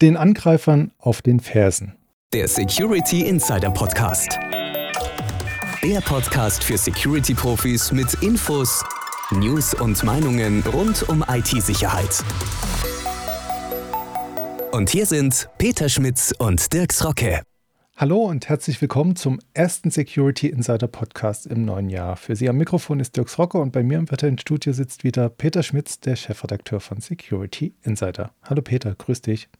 den Angreifern auf den Fersen. Der Security Insider Podcast. Der Podcast für Security-Profis mit Infos, News und Meinungen rund um IT-Sicherheit. Und hier sind Peter Schmitz und Dirks Rocke. Hallo und herzlich willkommen zum ersten Security Insider Podcast im neuen Jahr. Für Sie am Mikrofon ist Dirks Rocke und bei mir im virtuellen Studio sitzt wieder Peter Schmitz, der Chefredakteur von Security Insider. Hallo Peter, grüß dich.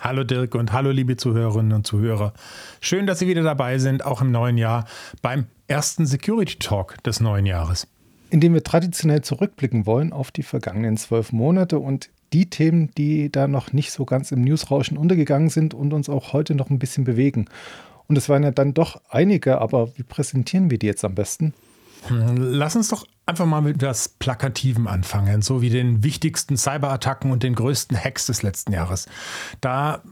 Hallo Dirk und hallo liebe Zuhörerinnen und Zuhörer. Schön, dass Sie wieder dabei sind, auch im neuen Jahr, beim ersten Security Talk des neuen Jahres. Indem wir traditionell zurückblicken wollen auf die vergangenen zwölf Monate und die Themen, die da noch nicht so ganz im Newsrauschen untergegangen sind und uns auch heute noch ein bisschen bewegen. Und es waren ja dann doch einige, aber wie präsentieren wir die jetzt am besten? Lass uns doch einfach mal mit das Plakativen anfangen, so wie den wichtigsten Cyberattacken und den größten Hacks des letzten Jahres. Da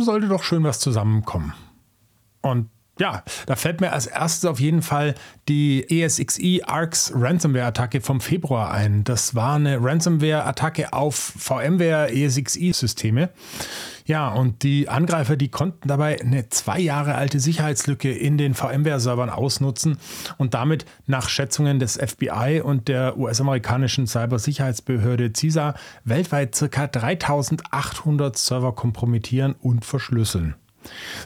sollte doch schön was zusammenkommen. Und ja, da fällt mir als erstes auf jeden Fall die ESXi ARX Ransomware-Attacke vom Februar ein. Das war eine Ransomware-Attacke auf VMware ESXi-Systeme. Ja, und die Angreifer, die konnten dabei eine zwei Jahre alte Sicherheitslücke in den VMware-Servern ausnutzen und damit nach Schätzungen des FBI und der US-amerikanischen Cybersicherheitsbehörde CISA weltweit ca. 3800 Server kompromittieren und verschlüsseln.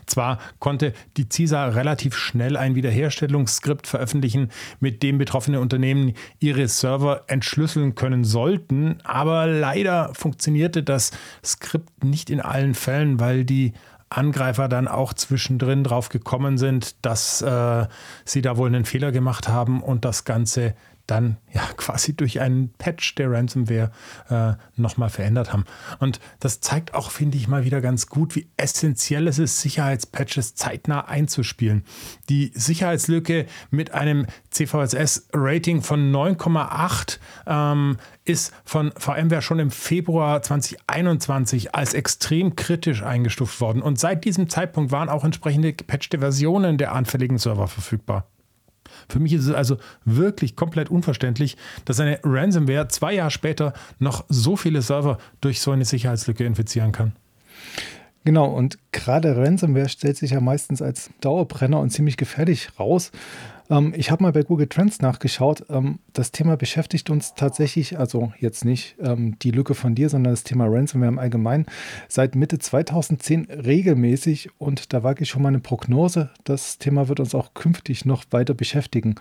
Zwar konnte die CISA relativ schnell ein Wiederherstellungsskript veröffentlichen, mit dem betroffene Unternehmen ihre Server entschlüsseln können sollten, aber leider funktionierte das Skript nicht in allen Fällen, weil die Angreifer dann auch zwischendrin drauf gekommen sind, dass äh, sie da wohl einen Fehler gemacht haben und das Ganze dann ja quasi durch einen Patch der Ransomware äh, nochmal verändert haben. Und das zeigt auch, finde ich, mal wieder ganz gut, wie essentiell es ist, Sicherheitspatches zeitnah einzuspielen. Die Sicherheitslücke mit einem CVSS-Rating von 9,8 ähm, ist von VMware schon im Februar 2021 als extrem kritisch eingestuft worden. Und seit diesem Zeitpunkt waren auch entsprechende gepatchte Versionen der anfälligen Server verfügbar. Für mich ist es also wirklich komplett unverständlich, dass eine Ransomware zwei Jahre später noch so viele Server durch so eine Sicherheitslücke infizieren kann. Genau, und gerade Ransomware stellt sich ja meistens als Dauerbrenner und ziemlich gefährlich raus. Ähm, ich habe mal bei Google Trends nachgeschaut. Ähm, das Thema beschäftigt uns tatsächlich, also jetzt nicht ähm, die Lücke von dir, sondern das Thema Ransomware im Allgemeinen, seit Mitte 2010 regelmäßig. Und da wage ich schon mal eine Prognose. Das Thema wird uns auch künftig noch weiter beschäftigen.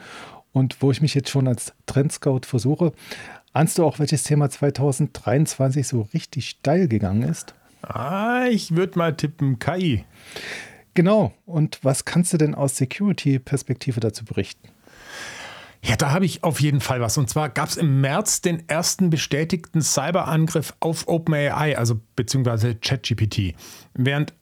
Und wo ich mich jetzt schon als Trendscout versuche, ahnst du auch, welches Thema 2023 so richtig steil gegangen ist? Ah, ich würde mal tippen KI. Genau. Und was kannst du denn aus Security-Perspektive dazu berichten? Ja, da habe ich auf jeden Fall was. Und zwar gab es im März den ersten bestätigten Cyberangriff auf OpenAI, also beziehungsweise ChatGPT. Während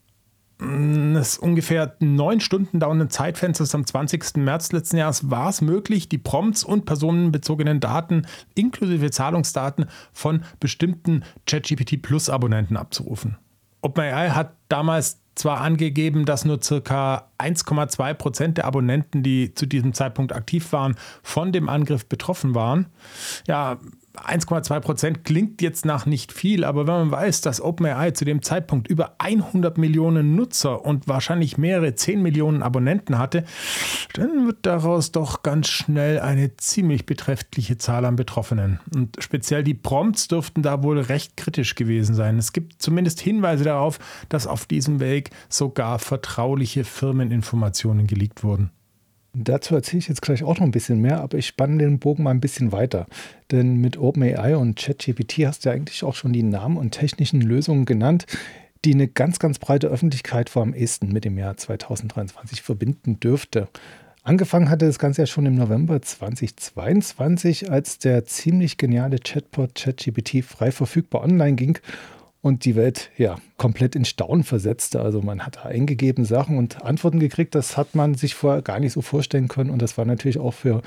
des ungefähr neun Stunden dauernden Zeitfensters am 20. März letzten Jahres war es möglich, die Prompts und personenbezogenen Daten inklusive Zahlungsdaten von bestimmten ChatGPT Plus Abonnenten abzurufen. OpenAI hat damals zwar angegeben, dass nur circa 1,2 Prozent der Abonnenten, die zu diesem Zeitpunkt aktiv waren, von dem Angriff betroffen waren. Ja, 1,2 Prozent klingt jetzt nach nicht viel, aber wenn man weiß, dass OpenAI zu dem Zeitpunkt über 100 Millionen Nutzer und wahrscheinlich mehrere 10 Millionen Abonnenten hatte, dann wird daraus doch ganz schnell eine ziemlich beträchtliche Zahl an Betroffenen. Und speziell die Prompts dürften da wohl recht kritisch gewesen sein. Es gibt zumindest Hinweise darauf, dass auf diesem Weg sogar vertrauliche Firmeninformationen geleakt wurden. Dazu erzähle ich jetzt gleich auch noch ein bisschen mehr, aber ich spanne den Bogen mal ein bisschen weiter. Denn mit OpenAI und ChatGPT hast du ja eigentlich auch schon die Namen und technischen Lösungen genannt, die eine ganz, ganz breite Öffentlichkeit vor am ehesten mit dem Jahr 2023 verbinden dürfte. Angefangen hatte das Ganze ja schon im November 2022, als der ziemlich geniale Chatbot ChatGPT frei verfügbar online ging und die Welt ja komplett in Staunen versetzte. Also man hat da eingegeben Sachen und Antworten gekriegt, das hat man sich vorher gar nicht so vorstellen können und das war natürlich auch für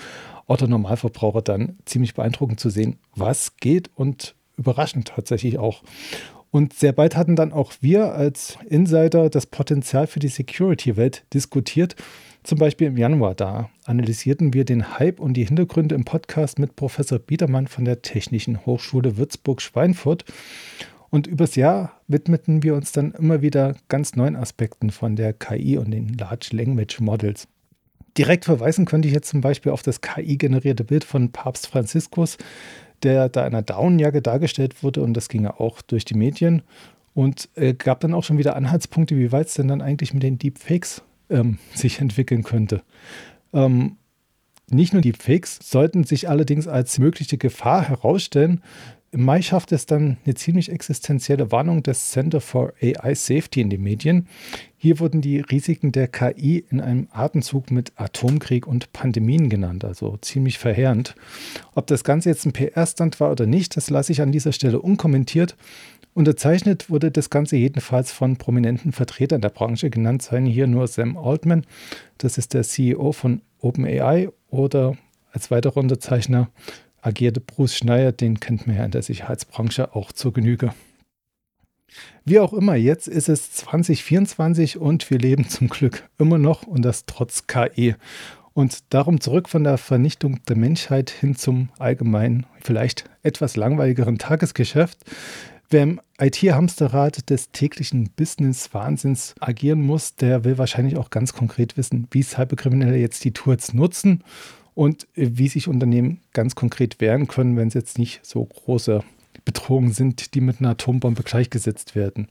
Otto Normalverbraucher dann ziemlich beeindruckend zu sehen, was geht und überraschend tatsächlich auch. Und sehr bald hatten dann auch wir als Insider das Potenzial für die Security-Welt diskutiert. Zum Beispiel im Januar da analysierten wir den Hype und die Hintergründe im Podcast mit Professor Biedermann von der Technischen Hochschule Würzburg-Schweinfurt. Und übers Jahr widmeten wir uns dann immer wieder ganz neuen Aspekten von der KI und den Large Language Models. Direkt verweisen könnte ich jetzt zum Beispiel auf das KI-generierte Bild von Papst Franziskus, der da in einer Daunenjacke dargestellt wurde und das ging ja auch durch die Medien und äh, gab dann auch schon wieder Anhaltspunkte, wie weit es denn dann eigentlich mit den Deepfakes ähm, sich entwickeln könnte. Ähm, nicht nur Deepfakes sollten sich allerdings als mögliche Gefahr herausstellen, im Mai schafft es dann eine ziemlich existenzielle Warnung des Center for AI Safety in den Medien. Hier wurden die Risiken der KI in einem Atemzug mit Atomkrieg und Pandemien genannt, also ziemlich verheerend. Ob das Ganze jetzt ein PR-Stand war oder nicht, das lasse ich an dieser Stelle unkommentiert. Unterzeichnet wurde das Ganze jedenfalls von prominenten Vertretern der Branche, genannt seien hier nur Sam Altman, das ist der CEO von OpenAI, oder als weiterer Unterzeichner agierte Bruce Schneier, den kennt man ja in der Sicherheitsbranche auch zur Genüge. Wie auch immer, jetzt ist es 2024 und wir leben zum Glück immer noch und das trotz KI. Und darum zurück von der Vernichtung der Menschheit hin zum allgemeinen, vielleicht etwas langweiligeren Tagesgeschäft. Wer im IT-Hamsterrad des täglichen Business-Wahnsinns agieren muss, der will wahrscheinlich auch ganz konkret wissen, wie Cyberkriminelle jetzt die Tools nutzen und wie sich Unternehmen ganz konkret wehren können, wenn es jetzt nicht so große Bedrohungen sind, die mit einer Atombombe gleichgesetzt werden.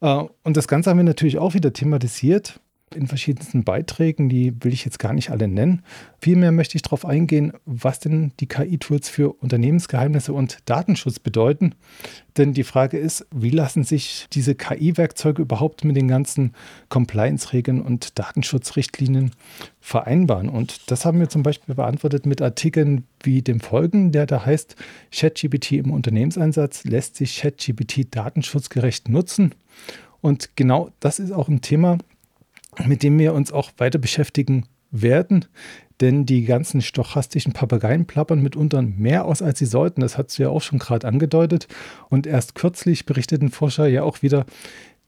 Äh, und das Ganze haben wir natürlich auch wieder thematisiert in verschiedensten Beiträgen, die will ich jetzt gar nicht alle nennen. Vielmehr möchte ich darauf eingehen, was denn die KI-Tools für Unternehmensgeheimnisse und Datenschutz bedeuten. Denn die Frage ist, wie lassen sich diese KI-Werkzeuge überhaupt mit den ganzen Compliance-Regeln und Datenschutzrichtlinien vereinbaren? Und das haben wir zum Beispiel beantwortet mit Artikeln wie dem folgenden, der da heißt, ChatGPT im Unternehmenseinsatz lässt sich ChatGPT datenschutzgerecht nutzen. Und genau das ist auch ein Thema, mit dem wir uns auch weiter beschäftigen werden. Denn die ganzen stochastischen Papageien plappern mitunter mehr aus, als sie sollten. Das hast du ja auch schon gerade angedeutet. Und erst kürzlich berichteten Forscher ja auch wieder,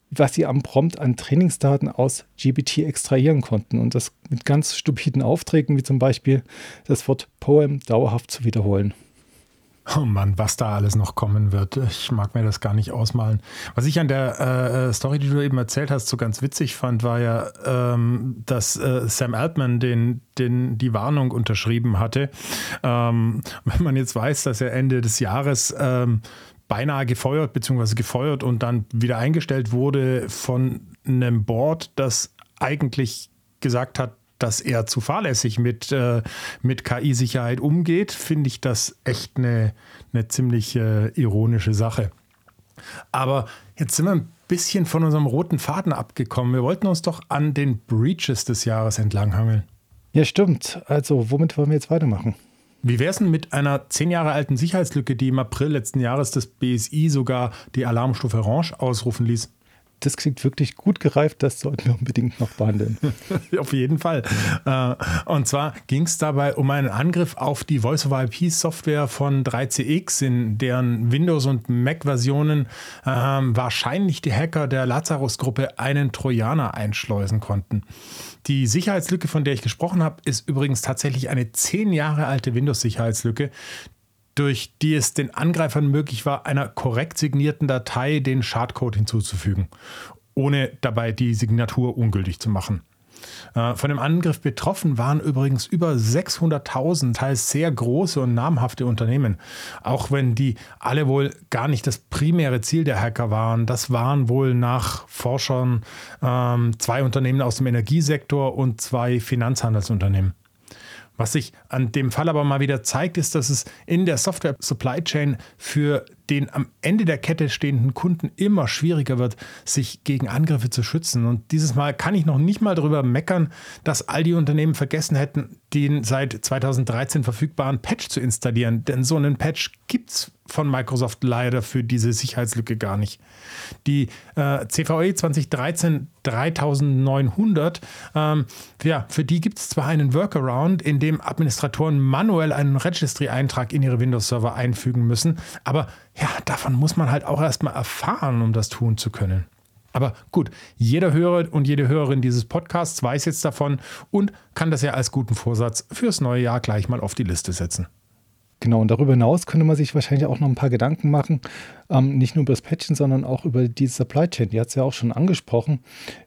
was sie am Prompt an Trainingsdaten aus GPT extrahieren konnten. Und das mit ganz stupiden Aufträgen, wie zum Beispiel das Wort Poem dauerhaft zu wiederholen. Oh Mann, was da alles noch kommen wird. Ich mag mir das gar nicht ausmalen. Was ich an der äh, Story, die du eben erzählt hast, so ganz witzig fand, war ja, ähm, dass äh, Sam Altman den, den, die Warnung unterschrieben hatte. Ähm, wenn man jetzt weiß, dass er Ende des Jahres ähm, beinahe gefeuert bzw. gefeuert und dann wieder eingestellt wurde von einem Board, das eigentlich gesagt hat, dass er zu fahrlässig mit, äh, mit KI-Sicherheit umgeht, finde ich das echt eine, eine ziemlich äh, ironische Sache. Aber jetzt sind wir ein bisschen von unserem roten Faden abgekommen. Wir wollten uns doch an den Breaches des Jahres entlanghangeln. Ja, stimmt. Also, womit wollen wir jetzt weitermachen? Wie wäre es denn mit einer zehn Jahre alten Sicherheitslücke, die im April letzten Jahres das BSI sogar die Alarmstufe Orange ausrufen ließ? Das klingt wirklich gut gereift, das sollten wir unbedingt noch behandeln. auf jeden Fall. Äh, und zwar ging es dabei um einen Angriff auf die Voice-over-IP-Software von 3CX, in deren Windows- und Mac-Versionen ähm, wahrscheinlich die Hacker der Lazarus-Gruppe einen Trojaner einschleusen konnten. Die Sicherheitslücke, von der ich gesprochen habe, ist übrigens tatsächlich eine zehn Jahre alte Windows-Sicherheitslücke, durch die es den Angreifern möglich war, einer korrekt signierten Datei den Schadcode hinzuzufügen, ohne dabei die Signatur ungültig zu machen. Äh, von dem Angriff betroffen waren übrigens über 600.000, teils sehr große und namhafte Unternehmen. Auch wenn die alle wohl gar nicht das primäre Ziel der Hacker waren. Das waren wohl nach Forschern ähm, zwei Unternehmen aus dem Energiesektor und zwei Finanzhandelsunternehmen. Was sich an dem Fall aber mal wieder zeigt, ist, dass es in der Software Supply Chain für den am Ende der Kette stehenden Kunden immer schwieriger wird, sich gegen Angriffe zu schützen. Und dieses Mal kann ich noch nicht mal darüber meckern, dass all die Unternehmen vergessen hätten, den seit 2013 verfügbaren Patch zu installieren. Denn so einen Patch gibt es von Microsoft leider für diese Sicherheitslücke gar nicht. Die äh, CVE 2013 3900, ähm, ja, für die gibt es zwar einen Workaround, in dem Administratoren manuell einen Registry-Eintrag in ihre Windows-Server einfügen müssen, aber ja, davon muss man halt auch erstmal erfahren, um das tun zu können. Aber gut, jeder Hörer und jede Hörerin dieses Podcasts weiß jetzt davon und kann das ja als guten Vorsatz fürs neue Jahr gleich mal auf die Liste setzen. Genau, und darüber hinaus könnte man sich wahrscheinlich auch noch ein paar Gedanken machen, ähm, nicht nur über das Patchen, sondern auch über die Supply Chain. Die hat es ja auch schon angesprochen,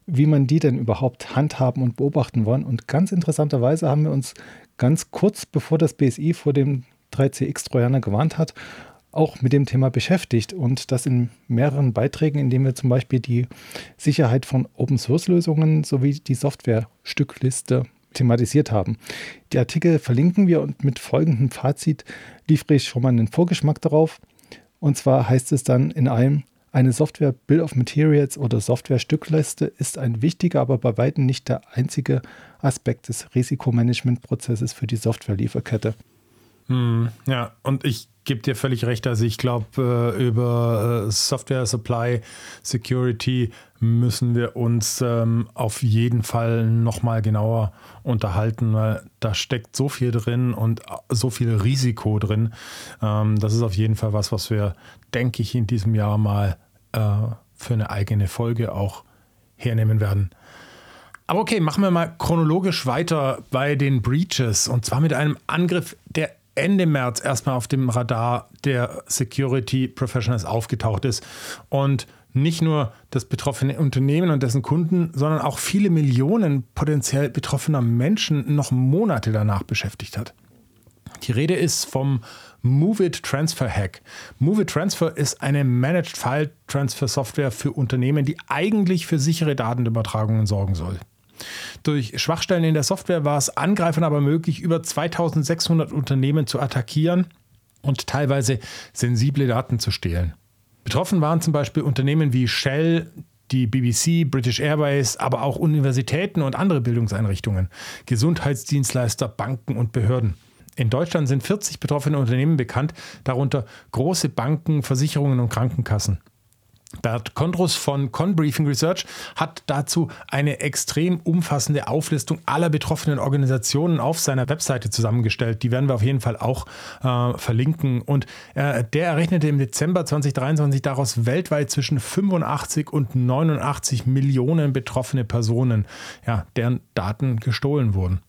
wie man die denn überhaupt handhaben und beobachten wollen. Und ganz interessanterweise haben wir uns ganz kurz bevor das BSI vor dem 3CX-Trojaner gewarnt hat, auch mit dem Thema beschäftigt und das in mehreren Beiträgen, indem wir zum Beispiel die Sicherheit von Open-Source-Lösungen sowie die Software-Stückliste thematisiert haben. Die Artikel verlinken wir und mit folgendem Fazit liefere ich schon mal einen Vorgeschmack darauf. Und zwar heißt es dann in einem, eine Software Bill of Materials oder Software Stückliste ist ein wichtiger, aber bei weitem nicht der einzige Aspekt des Risikomanagementprozesses für die Softwarelieferkette. Hm, ja, und ich gebe dir völlig recht. Also ich glaube, äh, über äh, Software Supply Security müssen wir uns ähm, auf jeden Fall nochmal genauer unterhalten, weil da steckt so viel drin und so viel Risiko drin. Ähm, das ist auf jeden Fall was, was wir, denke ich, in diesem Jahr mal äh, für eine eigene Folge auch hernehmen werden. Aber okay, machen wir mal chronologisch weiter bei den Breaches und zwar mit einem Angriff, der Ende März erstmal auf dem Radar der Security Professionals aufgetaucht ist und nicht nur das betroffene Unternehmen und dessen Kunden, sondern auch viele Millionen potenziell betroffener Menschen noch Monate danach beschäftigt hat. Die Rede ist vom Move It Transfer Hack. Move It Transfer ist eine Managed File Transfer Software für Unternehmen, die eigentlich für sichere Datenübertragungen sorgen soll. Durch Schwachstellen in der Software war es Angreifern aber möglich, über 2600 Unternehmen zu attackieren und teilweise sensible Daten zu stehlen. Betroffen waren zum Beispiel Unternehmen wie Shell, die BBC, British Airways, aber auch Universitäten und andere Bildungseinrichtungen, Gesundheitsdienstleister, Banken und Behörden. In Deutschland sind 40 betroffene Unternehmen bekannt, darunter große Banken, Versicherungen und Krankenkassen. Bert Kondrus von Conbriefing Research hat dazu eine extrem umfassende Auflistung aller betroffenen Organisationen auf seiner Webseite zusammengestellt. Die werden wir auf jeden Fall auch äh, verlinken. Und äh, der errechnete im Dezember 2023 daraus weltweit zwischen 85 und 89 Millionen betroffene Personen, ja, deren Daten gestohlen wurden.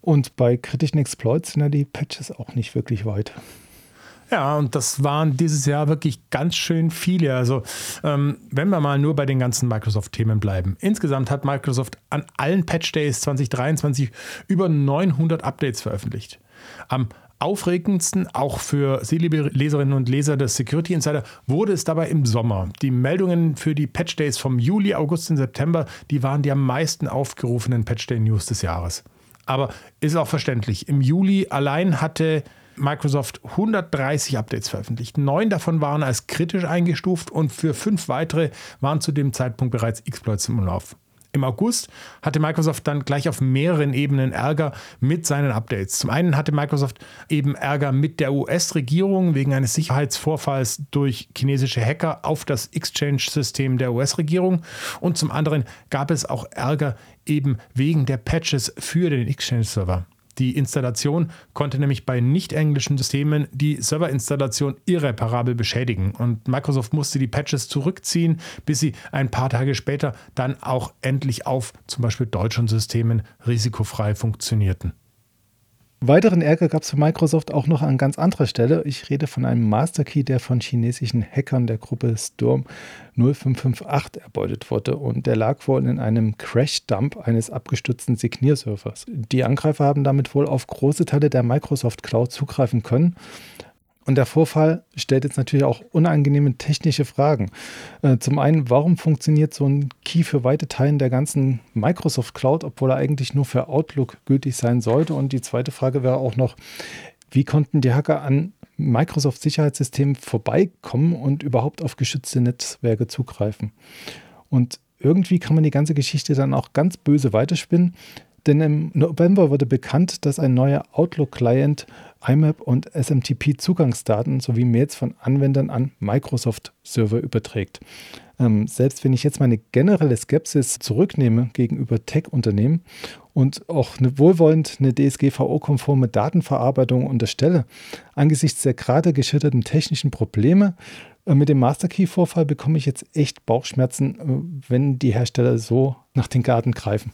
Und bei kritischen Exploits sind ja die Patches auch nicht wirklich weit. Ja, und das waren dieses Jahr wirklich ganz schön viele. Also, ähm, wenn wir mal nur bei den ganzen Microsoft-Themen bleiben. Insgesamt hat Microsoft an allen Patch Days 2023 über 900 Updates veröffentlicht. Am aufregendsten, auch für Sie, liebe Leserinnen und Leser des Security Insider, wurde es dabei im Sommer. Die Meldungen für die Patch Days vom Juli, August und September, die waren die am meisten aufgerufenen Patch Day News des Jahres. Aber ist auch verständlich. Im Juli allein hatte Microsoft 130 Updates veröffentlicht. Neun davon waren als kritisch eingestuft und für fünf weitere waren zu dem Zeitpunkt bereits Exploits im Umlauf. Im August hatte Microsoft dann gleich auf mehreren Ebenen Ärger mit seinen Updates. Zum einen hatte Microsoft eben Ärger mit der US-Regierung wegen eines Sicherheitsvorfalls durch chinesische Hacker auf das Exchange-System der US-Regierung und zum anderen gab es auch Ärger eben wegen der Patches für den Exchange-Server. Die Installation konnte nämlich bei nicht-englischen Systemen die Serverinstallation irreparabel beschädigen und Microsoft musste die Patches zurückziehen, bis sie ein paar Tage später dann auch endlich auf zum Beispiel deutschen Systemen risikofrei funktionierten. Weiteren Ärger gab es für Microsoft auch noch an ganz anderer Stelle. Ich rede von einem Masterkey, der von chinesischen Hackern der Gruppe Storm 0558 erbeutet wurde und der lag wohl in einem Crash-Dump eines abgestürzten Signierservers. Die Angreifer haben damit wohl auf große Teile der Microsoft Cloud zugreifen können und der Vorfall stellt jetzt natürlich auch unangenehme technische Fragen. Äh, zum einen, warum funktioniert so ein Key für weite Teilen der ganzen Microsoft Cloud, obwohl er eigentlich nur für Outlook gültig sein sollte? Und die zweite Frage wäre auch noch, wie konnten die Hacker an Microsoft Sicherheitssystemen vorbeikommen und überhaupt auf geschützte Netzwerke zugreifen? Und irgendwie kann man die ganze Geschichte dann auch ganz böse weiterspinnen. Denn im November wurde bekannt, dass ein neuer Outlook-Client IMAP und SMTP-Zugangsdaten sowie Mails von Anwendern an Microsoft-Server überträgt. Ähm, selbst wenn ich jetzt meine generelle Skepsis zurücknehme gegenüber Tech-Unternehmen und auch eine wohlwollend eine DSGVO-konforme Datenverarbeitung unterstelle, angesichts der gerade geschilderten technischen Probleme äh, mit dem Masterkey-Vorfall bekomme ich jetzt echt Bauchschmerzen, äh, wenn die Hersteller so nach den Garten greifen.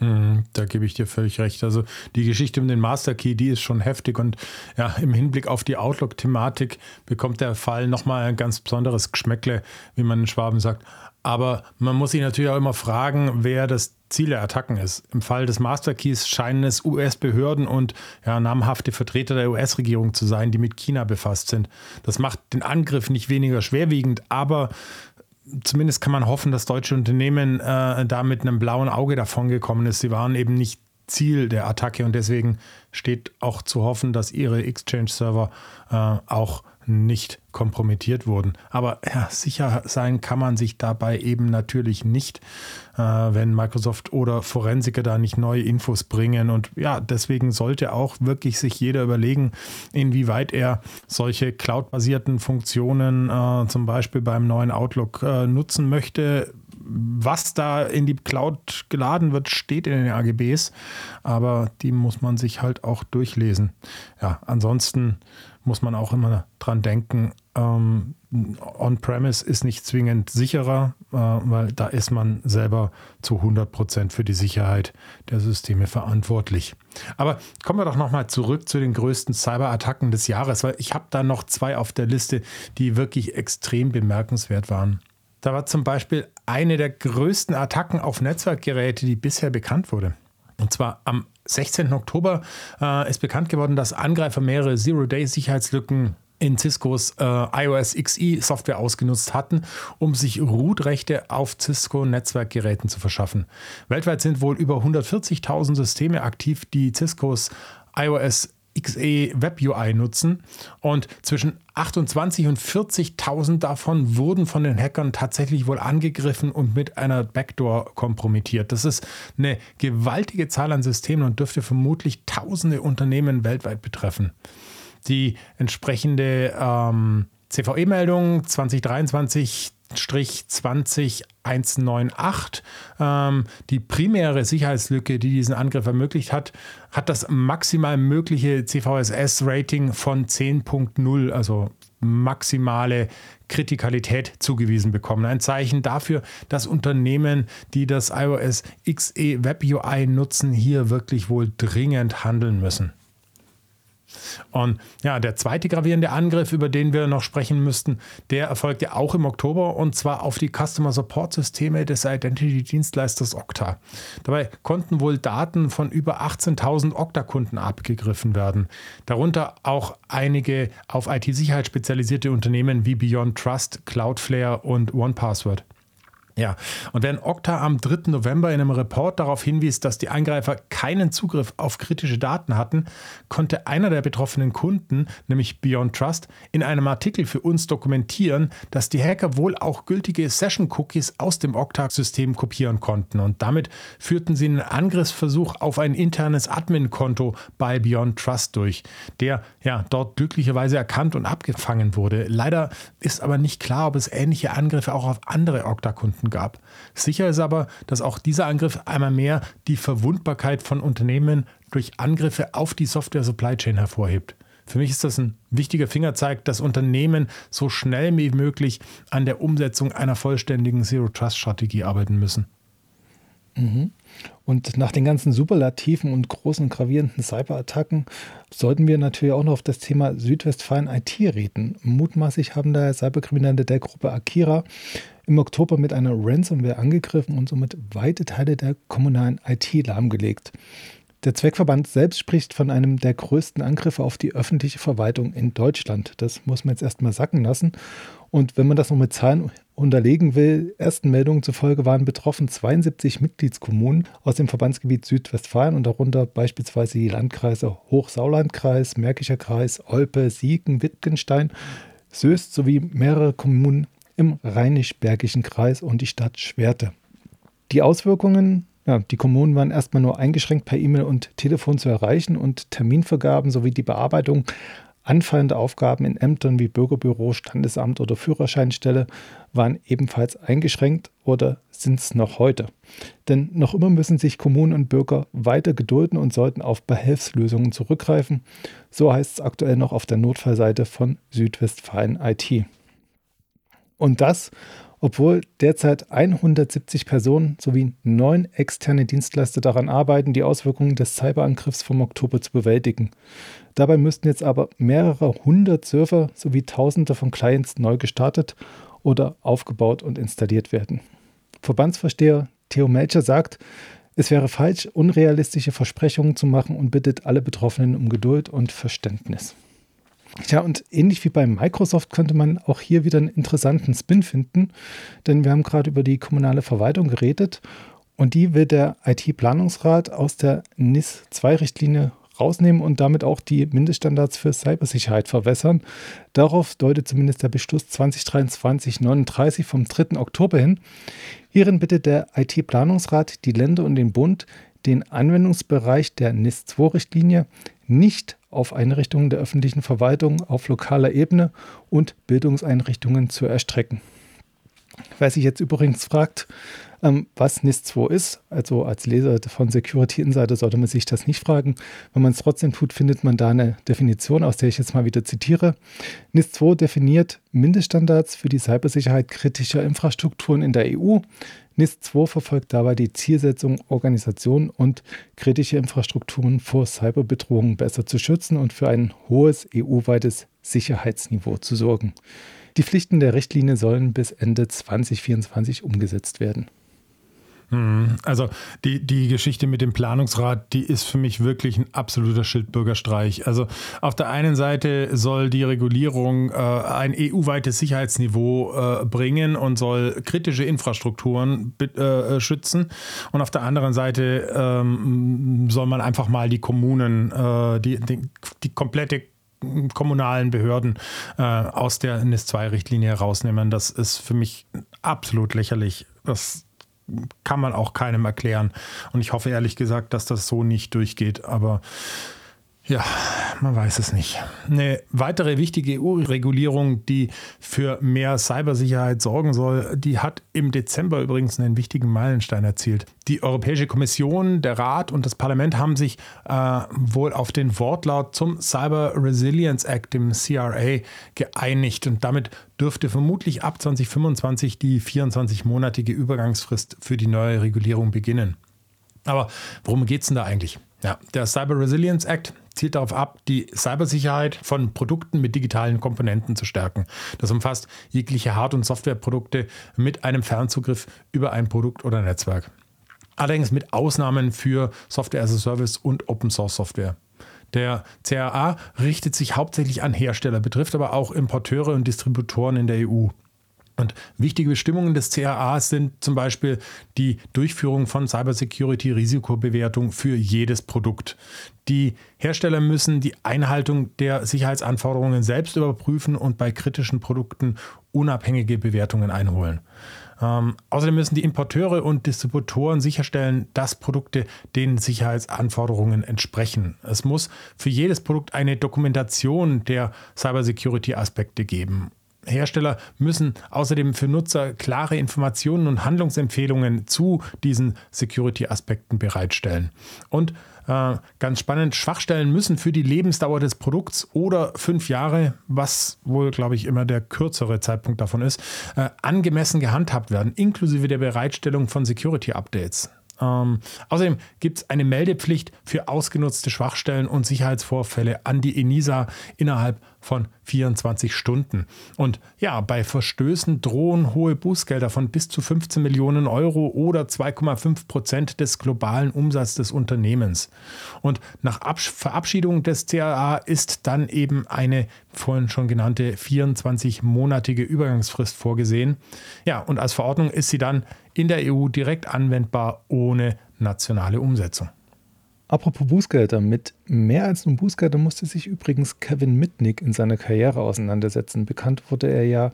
Mhm, da gebe ich dir völlig recht. Also die Geschichte um den Master Key, die ist schon heftig und ja, im Hinblick auf die Outlook-Thematik bekommt der Fall nochmal ein ganz besonderes Geschmäckle, wie man in Schwaben sagt. Aber man muss sich natürlich auch immer fragen, wer das Ziel der Attacken ist. Im Fall des Master Keys scheinen es US-Behörden und ja, namhafte Vertreter der US-Regierung zu sein, die mit China befasst sind. Das macht den Angriff nicht weniger schwerwiegend, aber zumindest kann man hoffen, dass deutsche Unternehmen äh, da mit einem blauen Auge davongekommen ist. Sie waren eben nicht Ziel der Attacke und deswegen steht auch zu hoffen, dass ihre Exchange-Server äh, auch nicht kompromittiert wurden. Aber ja, sicher sein kann man sich dabei eben natürlich nicht, äh, wenn Microsoft oder Forensiker da nicht neue Infos bringen. Und ja, deswegen sollte auch wirklich sich jeder überlegen, inwieweit er solche cloud-basierten Funktionen äh, zum Beispiel beim neuen Outlook äh, nutzen möchte was da in die Cloud geladen wird, steht in den AGBs, aber die muss man sich halt auch durchlesen. Ja, ansonsten muss man auch immer dran denken, ähm, On-Premise ist nicht zwingend sicherer, äh, weil da ist man selber zu 100 Prozent für die Sicherheit der Systeme verantwortlich. Aber kommen wir doch nochmal zurück zu den größten Cyberattacken des Jahres, weil ich habe da noch zwei auf der Liste, die wirklich extrem bemerkenswert waren. Da war zum Beispiel eine der größten Attacken auf Netzwerkgeräte, die bisher bekannt wurde. Und zwar am 16. Oktober äh, ist bekannt geworden, dass Angreifer mehrere Zero-Day-Sicherheitslücken in Ciscos äh, iOS XE Software ausgenutzt hatten, um sich Root-Rechte auf Cisco-Netzwerkgeräten zu verschaffen. Weltweit sind wohl über 140.000 Systeme aktiv, die Ciscos iOS XE Web UI nutzen und zwischen 28 und 40.000 davon wurden von den Hackern tatsächlich wohl angegriffen und mit einer Backdoor kompromittiert. Das ist eine gewaltige Zahl an Systemen und dürfte vermutlich tausende Unternehmen weltweit betreffen. Die entsprechende ähm, CVE-Meldung 2023 20198. Ähm, die primäre Sicherheitslücke, die diesen Angriff ermöglicht hat, hat das maximal mögliche CVSS-Rating von 10.0, also maximale Kritikalität zugewiesen bekommen. Ein Zeichen dafür, dass Unternehmen, die das iOS XE Web UI nutzen, hier wirklich wohl dringend handeln müssen. Und ja, der zweite gravierende Angriff, über den wir noch sprechen müssten, der erfolgte auch im Oktober und zwar auf die Customer Support Systeme des Identity-Dienstleisters Okta. Dabei konnten wohl Daten von über 18.000 Okta-Kunden abgegriffen werden. Darunter auch einige auf IT-Sicherheit spezialisierte Unternehmen wie Beyond Trust, Cloudflare und OnePassword. Ja, und wenn Okta am 3. November in einem Report darauf hinwies, dass die Angreifer keinen Zugriff auf kritische Daten hatten, konnte einer der betroffenen Kunden, nämlich Beyond Trust, in einem Artikel für uns dokumentieren, dass die Hacker wohl auch gültige Session-Cookies aus dem Okta-System kopieren konnten. Und damit führten sie einen Angriffsversuch auf ein internes Admin-Konto bei Beyond Trust durch, der ja dort glücklicherweise erkannt und abgefangen wurde. Leider ist aber nicht klar, ob es ähnliche Angriffe auch auf andere Okta-Kunden Angriffen gab. Sicher ist aber, dass auch dieser Angriff einmal mehr die Verwundbarkeit von Unternehmen durch Angriffe auf die Software Supply Chain hervorhebt. Für mich ist das ein wichtiger Fingerzeig, dass Unternehmen so schnell wie möglich an der Umsetzung einer vollständigen Zero-Trust-Strategie arbeiten müssen. Mhm. Und nach den ganzen superlativen und großen gravierenden Cyberattacken sollten wir natürlich auch noch auf das Thema Südwestfalen IT reden. Mutmaßlich haben da Cyberkriminelle der Gruppe Akira im Oktober mit einer Ransomware angegriffen und somit weite Teile der kommunalen IT lahmgelegt. Der Zweckverband selbst spricht von einem der größten Angriffe auf die öffentliche Verwaltung in Deutschland. Das muss man jetzt erstmal sacken lassen. Und wenn man das noch mit Zahlen unterlegen will, ersten Meldungen zufolge waren betroffen 72 Mitgliedskommunen aus dem Verbandsgebiet Südwestfalen und darunter beispielsweise die Landkreise Hochsauerlandkreis, Märkischer Kreis, Olpe, Siegen, Wittgenstein, Söst sowie mehrere Kommunen im Rheinisch-Bergischen Kreis und die Stadt Schwerte. Die Auswirkungen, ja, die Kommunen waren erstmal nur eingeschränkt per E-Mail und Telefon zu erreichen und Terminvergaben sowie die Bearbeitung anfallender Aufgaben in Ämtern wie Bürgerbüro, Standesamt oder Führerscheinstelle waren ebenfalls eingeschränkt oder sind es noch heute. Denn noch immer müssen sich Kommunen und Bürger weiter gedulden und sollten auf Behelfslösungen zurückgreifen. So heißt es aktuell noch auf der Notfallseite von Südwestfalen IT. Und das, obwohl derzeit 170 Personen sowie neun externe Dienstleister daran arbeiten, die Auswirkungen des Cyberangriffs vom Oktober zu bewältigen. Dabei müssten jetzt aber mehrere hundert Server sowie Tausende von Clients neu gestartet oder aufgebaut und installiert werden. Verbandsvorsteher Theo Melcher sagt, es wäre falsch, unrealistische Versprechungen zu machen und bittet alle Betroffenen um Geduld und Verständnis. Ja, und ähnlich wie bei Microsoft könnte man auch hier wieder einen interessanten Spin finden, denn wir haben gerade über die kommunale Verwaltung geredet und die will der IT-Planungsrat aus der NIS-2-Richtlinie rausnehmen und damit auch die Mindeststandards für Cybersicherheit verwässern. Darauf deutet zumindest der Beschluss 2023-39 vom 3. Oktober hin. Hierin bittet der IT-Planungsrat die Länder und den Bund, den Anwendungsbereich der NIS-2-Richtlinie nicht auf Einrichtungen der öffentlichen Verwaltung auf lokaler Ebene und Bildungseinrichtungen zu erstrecken. Wer sich jetzt übrigens fragt, ähm, was NIS2 ist, also als Leser von Security Insider sollte man sich das nicht fragen. Wenn man es trotzdem tut, findet man da eine Definition, aus der ich jetzt mal wieder zitiere. NIS2 definiert Mindeststandards für die Cybersicherheit kritischer Infrastrukturen in der EU. NIS2 verfolgt dabei die Zielsetzung, Organisationen und kritische Infrastrukturen vor Cyberbedrohungen besser zu schützen und für ein hohes EU-weites Sicherheitsniveau zu sorgen. Die Pflichten der Richtlinie sollen bis Ende 2024 umgesetzt werden. Mhm. Also die, die Geschichte mit dem Planungsrat, die ist für mich wirklich ein absoluter Schildbürgerstreich. Also auf der einen Seite soll die Regulierung äh, ein EU-weites Sicherheitsniveau äh, bringen und soll kritische Infrastrukturen äh, schützen. Und auf der anderen Seite ähm, soll man einfach mal die Kommunen, äh, die, die, die komplette kommunalen Behörden äh, aus der NIS-2-Richtlinie herausnehmen. Das ist für mich absolut lächerlich. Das kann man auch keinem erklären. Und ich hoffe ehrlich gesagt, dass das so nicht durchgeht. Aber ja, man weiß es nicht. Eine weitere wichtige EU-Regulierung, die für mehr Cybersicherheit sorgen soll, die hat im Dezember übrigens einen wichtigen Meilenstein erzielt. Die Europäische Kommission, der Rat und das Parlament haben sich äh, wohl auf den Wortlaut zum Cyber Resilience Act, dem CRA, geeinigt. Und damit dürfte vermutlich ab 2025 die 24-monatige Übergangsfrist für die neue Regulierung beginnen. Aber worum geht es denn da eigentlich? Ja, der Cyber Resilience Act zielt darauf ab, die Cybersicherheit von Produkten mit digitalen Komponenten zu stärken. Das umfasst jegliche Hard- und Softwareprodukte mit einem Fernzugriff über ein Produkt oder Netzwerk. Allerdings mit Ausnahmen für Software as a Service und Open Source Software. Der CAA richtet sich hauptsächlich an Hersteller, betrifft aber auch Importeure und Distributoren in der EU. Und wichtige Bestimmungen des CAA sind zum Beispiel die Durchführung von Cybersecurity-Risikobewertung für jedes Produkt. Die Hersteller müssen die Einhaltung der Sicherheitsanforderungen selbst überprüfen und bei kritischen Produkten unabhängige Bewertungen einholen. Ähm, außerdem müssen die Importeure und Distributoren sicherstellen, dass Produkte den Sicherheitsanforderungen entsprechen. Es muss für jedes Produkt eine Dokumentation der Cybersecurity-Aspekte geben. Hersteller müssen außerdem für Nutzer klare Informationen und Handlungsempfehlungen zu diesen Security-Aspekten bereitstellen. Und äh, ganz spannend, Schwachstellen müssen für die Lebensdauer des Produkts oder fünf Jahre, was wohl, glaube ich, immer der kürzere Zeitpunkt davon ist, äh, angemessen gehandhabt werden, inklusive der Bereitstellung von Security-Updates. Ähm, außerdem gibt es eine Meldepflicht für ausgenutzte Schwachstellen und Sicherheitsvorfälle an die ENISA innerhalb von 24 Stunden. Und ja, bei Verstößen drohen hohe Bußgelder von bis zu 15 Millionen Euro oder 2,5 Prozent des globalen Umsatzes des Unternehmens. Und nach Absch Verabschiedung des CAA ist dann eben eine vorhin schon genannte 24-monatige Übergangsfrist vorgesehen. Ja, und als Verordnung ist sie dann in der EU direkt anwendbar ohne nationale Umsetzung. Apropos Bußgelder, mit mehr als nur Bußgelder musste sich übrigens Kevin Mitnick in seiner Karriere auseinandersetzen. Bekannt wurde er ja,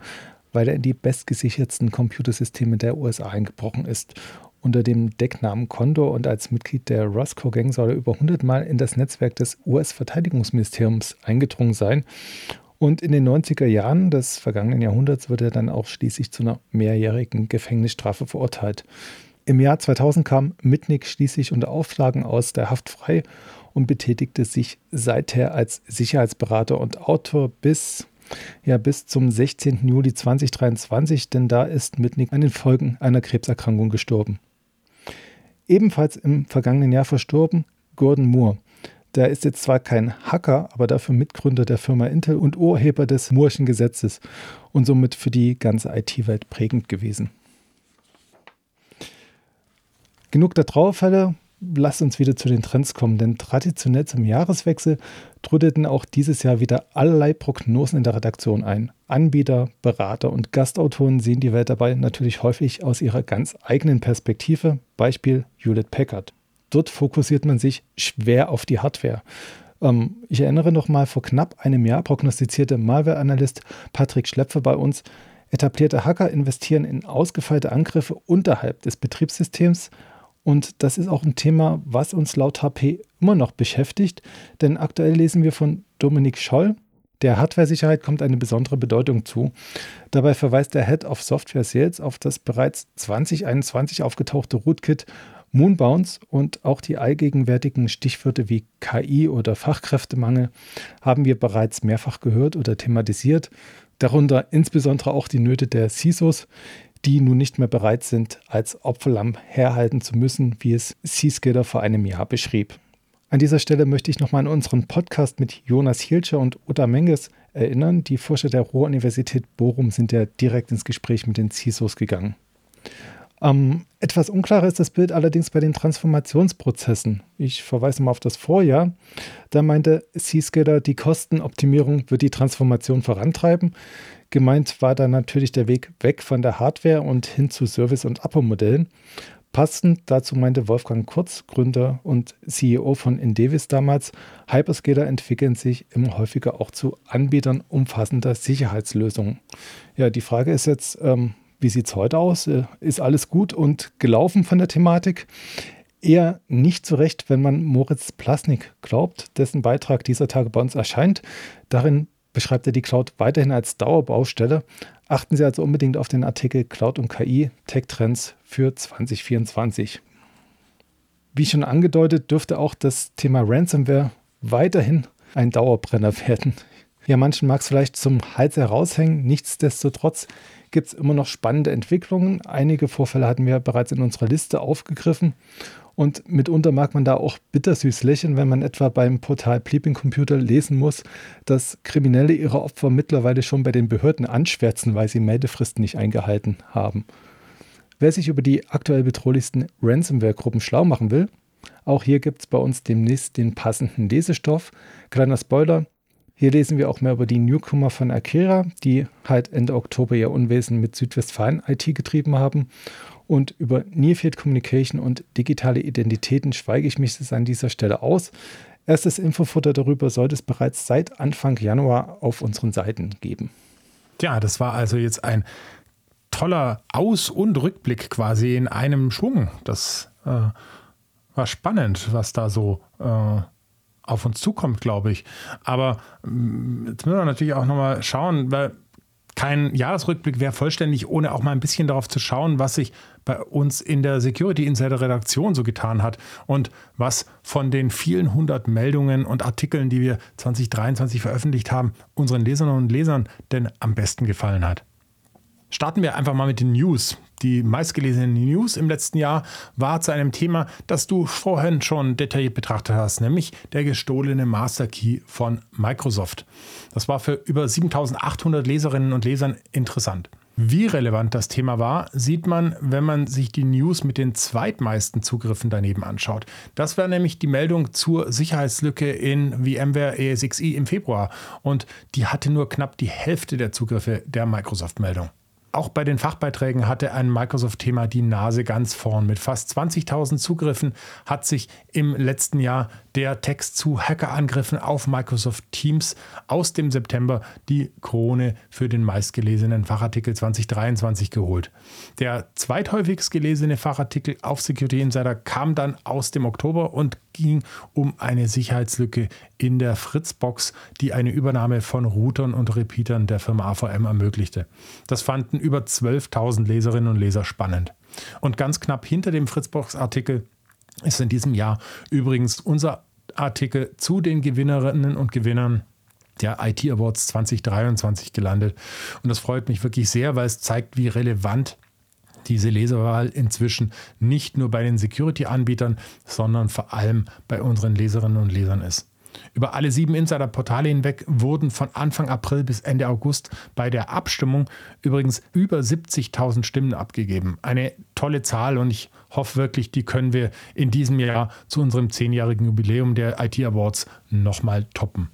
weil er in die bestgesichertsten Computersysteme der USA eingebrochen ist. Unter dem Decknamen Condor und als Mitglied der Roscoe Gang soll er über 100 Mal in das Netzwerk des US-Verteidigungsministeriums eingedrungen sein. Und in den 90er Jahren des vergangenen Jahrhunderts wird er dann auch schließlich zu einer mehrjährigen Gefängnisstrafe verurteilt. Im Jahr 2000 kam Mitnick schließlich unter Auflagen aus der Haft frei und betätigte sich seither als Sicherheitsberater und Autor bis Ja, bis zum 16. Juli 2023, denn da ist Mitnick an den Folgen einer Krebserkrankung gestorben. Ebenfalls im vergangenen Jahr verstorben Gordon Moore. Der ist jetzt zwar kein Hacker, aber dafür Mitgründer der Firma Intel und Urheber des Moore'schen Gesetzes und somit für die ganze IT-Welt prägend gewesen. Genug der Trauerfälle, lasst uns wieder zu den Trends kommen, denn traditionell zum Jahreswechsel trudelten auch dieses Jahr wieder allerlei Prognosen in der Redaktion ein. Anbieter, Berater und Gastautoren sehen die Welt dabei natürlich häufig aus ihrer ganz eigenen Perspektive, Beispiel Hewlett Packard. Dort fokussiert man sich schwer auf die Hardware. Ähm, ich erinnere noch mal, vor knapp einem Jahr prognostizierte Malware-Analyst Patrick Schlepfer bei uns, etablierte Hacker investieren in ausgefeilte Angriffe unterhalb des Betriebssystems und das ist auch ein Thema, was uns laut HP immer noch beschäftigt, denn aktuell lesen wir von Dominik Scholl, der Hardware-Sicherheit kommt eine besondere Bedeutung zu. Dabei verweist der Head of Software Sales auf das bereits 2021 aufgetauchte Rootkit Moonbounce und auch die allgegenwärtigen Stichwörter wie KI oder Fachkräftemangel haben wir bereits mehrfach gehört oder thematisiert. Darunter insbesondere auch die Nöte der CISOs, die nun nicht mehr bereit sind, als Opferlamm herhalten zu müssen, wie es Seaskater vor einem Jahr beschrieb. An dieser Stelle möchte ich nochmal an unseren Podcast mit Jonas Hilscher und Uta Menges erinnern. Die Forscher der Ruhr-Universität Bochum sind ja direkt ins Gespräch mit den CISOs gegangen. Ähm, etwas unklarer ist das Bild allerdings bei den Transformationsprozessen. Ich verweise mal auf das Vorjahr. Da meinte Seaskater, die Kostenoptimierung wird die Transformation vorantreiben. Gemeint war dann natürlich der Weg weg von der Hardware und hin zu Service- und Abo-Modellen. Passend dazu meinte Wolfgang Kurz, Gründer und CEO von Indevis damals, Hyperscaler entwickeln sich immer häufiger auch zu Anbietern umfassender Sicherheitslösungen. Ja, die Frage ist jetzt, ähm, wie sieht es heute aus? Äh, ist alles gut und gelaufen von der Thematik? Eher nicht so recht, wenn man Moritz Plasnik glaubt, dessen Beitrag dieser Tage bei uns erscheint. Darin beschreibt er die Cloud weiterhin als Dauerbaustelle. Achten Sie also unbedingt auf den Artikel Cloud und KI Tech Trends für 2024. Wie schon angedeutet, dürfte auch das Thema Ransomware weiterhin ein Dauerbrenner werden. Ja, manchen mag es vielleicht zum Hals heraushängen. Nichtsdestotrotz gibt es immer noch spannende Entwicklungen. Einige Vorfälle hatten wir bereits in unserer Liste aufgegriffen. Und mitunter mag man da auch bittersüß lächeln, wenn man etwa beim Portal Bleeping Computer lesen muss, dass Kriminelle ihre Opfer mittlerweile schon bei den Behörden anschwärzen, weil sie Meldefristen nicht eingehalten haben. Wer sich über die aktuell bedrohlichsten Ransomware-Gruppen schlau machen will, auch hier gibt es bei uns demnächst den passenden Lesestoff. Kleiner Spoiler, hier lesen wir auch mehr über die Newcomer von Akira, die halt Ende Oktober ihr Unwesen mit Südwestfalen IT getrieben haben. Und über Nearfield Communication und digitale Identitäten schweige ich mich an dieser Stelle aus. Erstes Infofutter darüber sollte es bereits seit Anfang Januar auf unseren Seiten geben. Ja, das war also jetzt ein toller Aus- und Rückblick quasi in einem Schwung. Das äh, war spannend, was da so äh, auf uns zukommt, glaube ich. Aber mm, jetzt müssen wir natürlich auch nochmal schauen, weil kein Jahresrückblick wäre vollständig, ohne auch mal ein bisschen darauf zu schauen, was sich bei uns in der Security Insider Redaktion so getan hat und was von den vielen hundert Meldungen und Artikeln, die wir 2023 veröffentlicht haben, unseren Leserinnen und Lesern denn am besten gefallen hat. Starten wir einfach mal mit den News. Die meistgelesenen News im letzten Jahr war zu einem Thema, das du vorhin schon detailliert betrachtet hast, nämlich der gestohlene Master Key von Microsoft. Das war für über 7800 Leserinnen und Lesern interessant. Wie relevant das Thema war, sieht man, wenn man sich die News mit den zweitmeisten Zugriffen daneben anschaut. Das war nämlich die Meldung zur Sicherheitslücke in VMware ESXi im Februar und die hatte nur knapp die Hälfte der Zugriffe der Microsoft-Meldung. Auch bei den Fachbeiträgen hatte ein Microsoft-Thema die Nase ganz vorn. Mit fast 20.000 Zugriffen hat sich im letzten Jahr der Text zu Hackerangriffen auf Microsoft Teams aus dem September die Krone für den meistgelesenen Fachartikel 2023 geholt. Der zweithäufigst gelesene Fachartikel auf Security Insider kam dann aus dem Oktober und ging um eine Sicherheitslücke in der Fritzbox, die eine Übernahme von Routern und Repeatern der Firma AVM ermöglichte. Das fanden über 12.000 Leserinnen und Leser spannend. Und ganz knapp hinter dem Fritzbox-Artikel ist in diesem Jahr übrigens unser Artikel zu den Gewinnerinnen und Gewinnern der IT Awards 2023 gelandet. Und das freut mich wirklich sehr, weil es zeigt, wie relevant diese Leserwahl inzwischen nicht nur bei den Security-Anbietern, sondern vor allem bei unseren Leserinnen und Lesern ist. Über alle sieben Insider-Portale hinweg wurden von Anfang April bis Ende August bei der Abstimmung übrigens über 70.000 Stimmen abgegeben. Eine tolle Zahl und ich hoffe wirklich, die können wir in diesem Jahr zu unserem zehnjährigen Jubiläum der IT Awards nochmal toppen.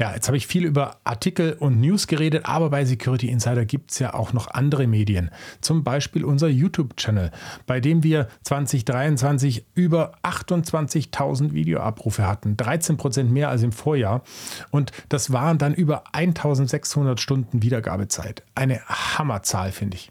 Ja, jetzt habe ich viel über Artikel und News geredet, aber bei Security Insider gibt es ja auch noch andere Medien. Zum Beispiel unser YouTube-Channel, bei dem wir 2023 über 28.000 Videoabrufe hatten. 13 Prozent mehr als im Vorjahr. Und das waren dann über 1600 Stunden Wiedergabezeit. Eine Hammerzahl, finde ich.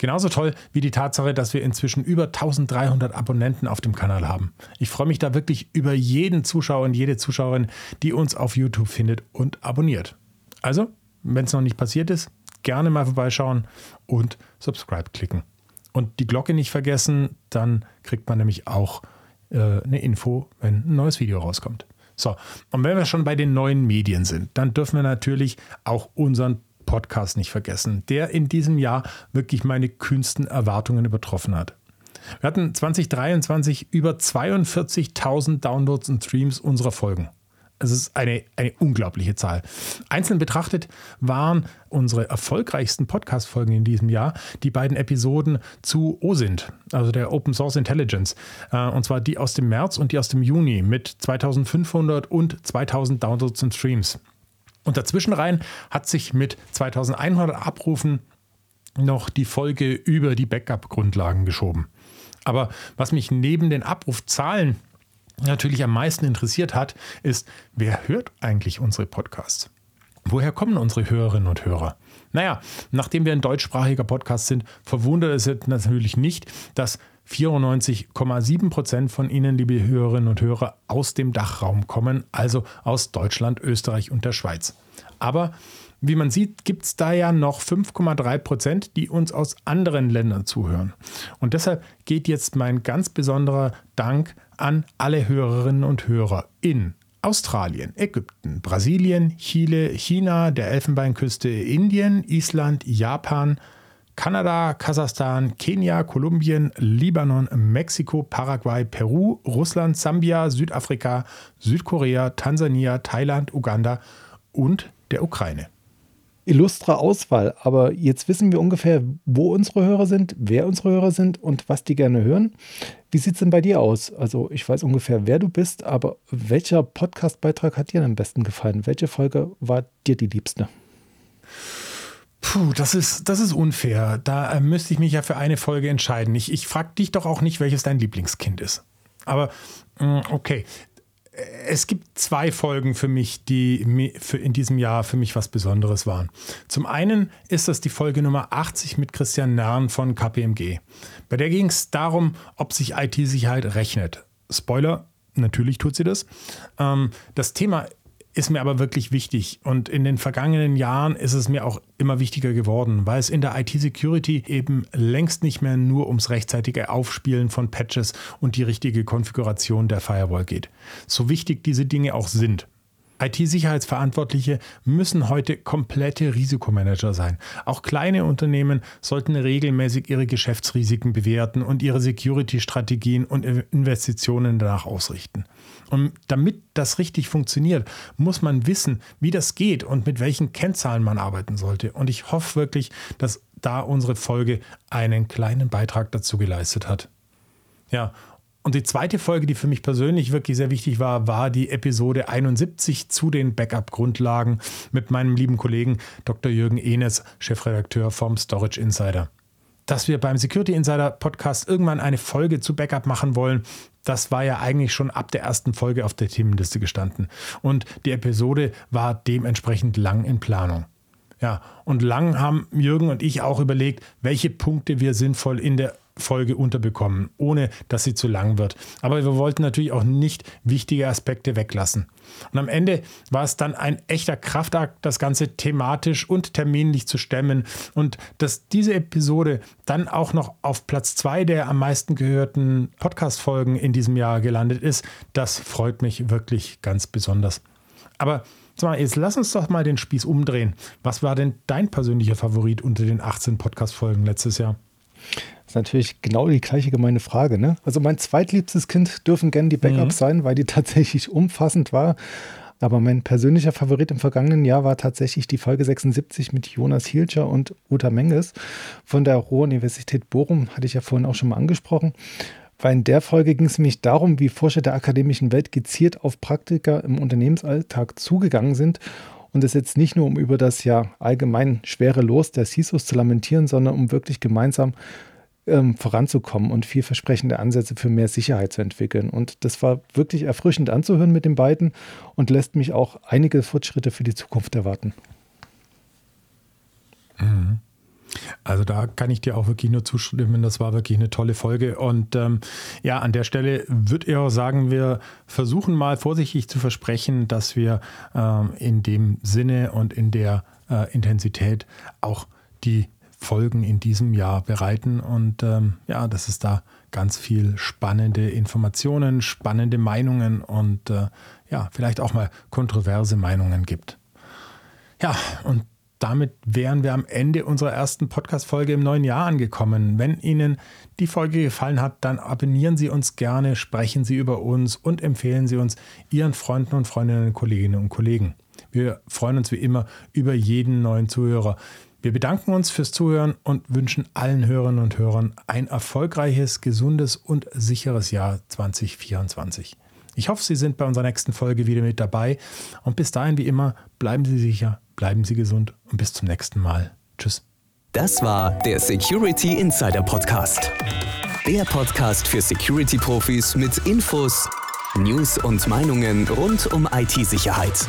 Genauso toll wie die Tatsache, dass wir inzwischen über 1300 Abonnenten auf dem Kanal haben. Ich freue mich da wirklich über jeden Zuschauer und jede Zuschauerin, die uns auf YouTube findet und abonniert. Also, wenn es noch nicht passiert ist, gerne mal vorbeischauen und Subscribe klicken. Und die Glocke nicht vergessen, dann kriegt man nämlich auch äh, eine Info, wenn ein neues Video rauskommt. So, und wenn wir schon bei den neuen Medien sind, dann dürfen wir natürlich auch unseren Podcast nicht vergessen, der in diesem Jahr wirklich meine kühnsten Erwartungen übertroffen hat. Wir hatten 2023 über 42.000 Downloads und Streams unserer Folgen. Es ist eine, eine unglaubliche Zahl. Einzeln betrachtet waren unsere erfolgreichsten Podcast-Folgen in diesem Jahr die beiden Episoden zu OSINT, also der Open Source Intelligence. Äh, und zwar die aus dem März und die aus dem Juni mit 2500 und 2000 Downloads und Streams. Und dazwischen rein hat sich mit 2100 Abrufen noch die Folge über die Backup-Grundlagen geschoben. Aber was mich neben den Abrufzahlen natürlich am meisten interessiert hat, ist, wer hört eigentlich unsere Podcasts? Woher kommen unsere Hörerinnen und Hörer? Naja, nachdem wir ein deutschsprachiger Podcast sind, verwundert es natürlich nicht, dass 94,7 Prozent von Ihnen, liebe Hörerinnen und Hörer, aus dem Dachraum kommen, also aus Deutschland, Österreich und der Schweiz. Aber wie man sieht, gibt es da ja noch 5,3 Prozent, die uns aus anderen Ländern zuhören. Und deshalb geht jetzt mein ganz besonderer Dank an alle Hörerinnen und Hörer in Australien, Ägypten, Brasilien, Chile, China, der Elfenbeinküste, Indien, Island, Japan, Kanada, Kasachstan, Kenia, Kolumbien, Libanon, Mexiko, Paraguay, Peru, Russland, Sambia, Südafrika, Südkorea, Tansania, Thailand, Uganda und der Ukraine. Illustre Auswahl, aber jetzt wissen wir ungefähr, wo unsere Hörer sind, wer unsere Hörer sind und was die gerne hören. Wie sieht es denn bei dir aus? Also ich weiß ungefähr, wer du bist, aber welcher Podcast-Beitrag hat dir am besten gefallen? Welche Folge war dir die liebste? Puh, das ist, das ist unfair. Da äh, müsste ich mich ja für eine Folge entscheiden. Ich, ich frage dich doch auch nicht, welches dein Lieblingskind ist. Aber mm, okay. Es gibt zwei Folgen für mich, die in diesem Jahr für mich was Besonderes waren. Zum einen ist das die Folge Nummer 80 mit Christian Nern von KPMG. Bei der ging es darum, ob sich IT-Sicherheit rechnet. Spoiler, natürlich tut sie das. Ähm, das Thema ist mir aber wirklich wichtig. Und in den vergangenen Jahren ist es mir auch immer wichtiger geworden, weil es in der IT-Security eben längst nicht mehr nur ums rechtzeitige Aufspielen von Patches und die richtige Konfiguration der Firewall geht. So wichtig diese Dinge auch sind. IT-Sicherheitsverantwortliche müssen heute komplette Risikomanager sein. Auch kleine Unternehmen sollten regelmäßig ihre Geschäftsrisiken bewerten und ihre Security-Strategien und Investitionen danach ausrichten. Und damit das richtig funktioniert, muss man wissen, wie das geht und mit welchen Kennzahlen man arbeiten sollte. Und ich hoffe wirklich, dass da unsere Folge einen kleinen Beitrag dazu geleistet hat. Ja, und die zweite Folge, die für mich persönlich wirklich sehr wichtig war, war die Episode 71 zu den Backup-Grundlagen mit meinem lieben Kollegen Dr. Jürgen Enes, Chefredakteur vom Storage Insider dass wir beim Security Insider Podcast irgendwann eine Folge zu Backup machen wollen, das war ja eigentlich schon ab der ersten Folge auf der Themenliste gestanden. Und die Episode war dementsprechend lang in Planung. Ja, und lang haben Jürgen und ich auch überlegt, welche Punkte wir sinnvoll in der Folge unterbekommen, ohne dass sie zu lang wird. Aber wir wollten natürlich auch nicht wichtige Aspekte weglassen. Und am Ende war es dann ein echter Kraftakt, das Ganze thematisch und terminlich zu stemmen. Und dass diese Episode dann auch noch auf Platz zwei der am meisten gehörten Podcast-Folgen in diesem Jahr gelandet ist, das freut mich wirklich ganz besonders. Aber jetzt lass uns doch mal den Spieß umdrehen. Was war denn dein persönlicher Favorit unter den 18 Podcast-Folgen letztes Jahr? Das ist natürlich genau die gleiche gemeine Frage. Ne? Also mein zweitliebstes Kind dürfen gerne die Backups mhm. sein, weil die tatsächlich umfassend war. Aber mein persönlicher Favorit im vergangenen Jahr war tatsächlich die Folge 76 mit Jonas Hilscher und Uta Menges von der Ruhr-Universität Bochum, hatte ich ja vorhin auch schon mal angesprochen. Weil in der Folge ging es nämlich darum, wie Forscher der akademischen Welt gezielt auf Praktiker im Unternehmensalltag zugegangen sind und es jetzt nicht nur um über das ja allgemein schwere Los der CISOs zu lamentieren, sondern um wirklich gemeinsam ähm, voranzukommen und vielversprechende Ansätze für mehr Sicherheit zu entwickeln. Und das war wirklich erfrischend anzuhören mit den beiden und lässt mich auch einige Fortschritte für die Zukunft erwarten. Mhm. Also da kann ich dir auch wirklich nur zustimmen. Das war wirklich eine tolle Folge. Und ähm, ja, an der Stelle würde ich auch sagen, wir versuchen mal vorsichtig zu versprechen, dass wir ähm, in dem Sinne und in der äh, Intensität auch die Folgen in diesem Jahr bereiten und ähm, ja, dass es da ganz viel spannende Informationen, spannende Meinungen und äh, ja, vielleicht auch mal kontroverse Meinungen gibt. Ja, und damit wären wir am Ende unserer ersten Podcast-Folge im neuen Jahr angekommen. Wenn Ihnen die Folge gefallen hat, dann abonnieren Sie uns gerne, sprechen Sie über uns und empfehlen Sie uns Ihren Freunden und Freundinnen, Kolleginnen und Kollegen. Wir freuen uns wie immer über jeden neuen Zuhörer. Wir bedanken uns fürs Zuhören und wünschen allen Hörerinnen und Hörern ein erfolgreiches, gesundes und sicheres Jahr 2024. Ich hoffe, Sie sind bei unserer nächsten Folge wieder mit dabei und bis dahin wie immer bleiben Sie sicher, bleiben Sie gesund und bis zum nächsten Mal. Tschüss. Das war der Security Insider Podcast. Der Podcast für Security-Profis mit Infos, News und Meinungen rund um IT-Sicherheit.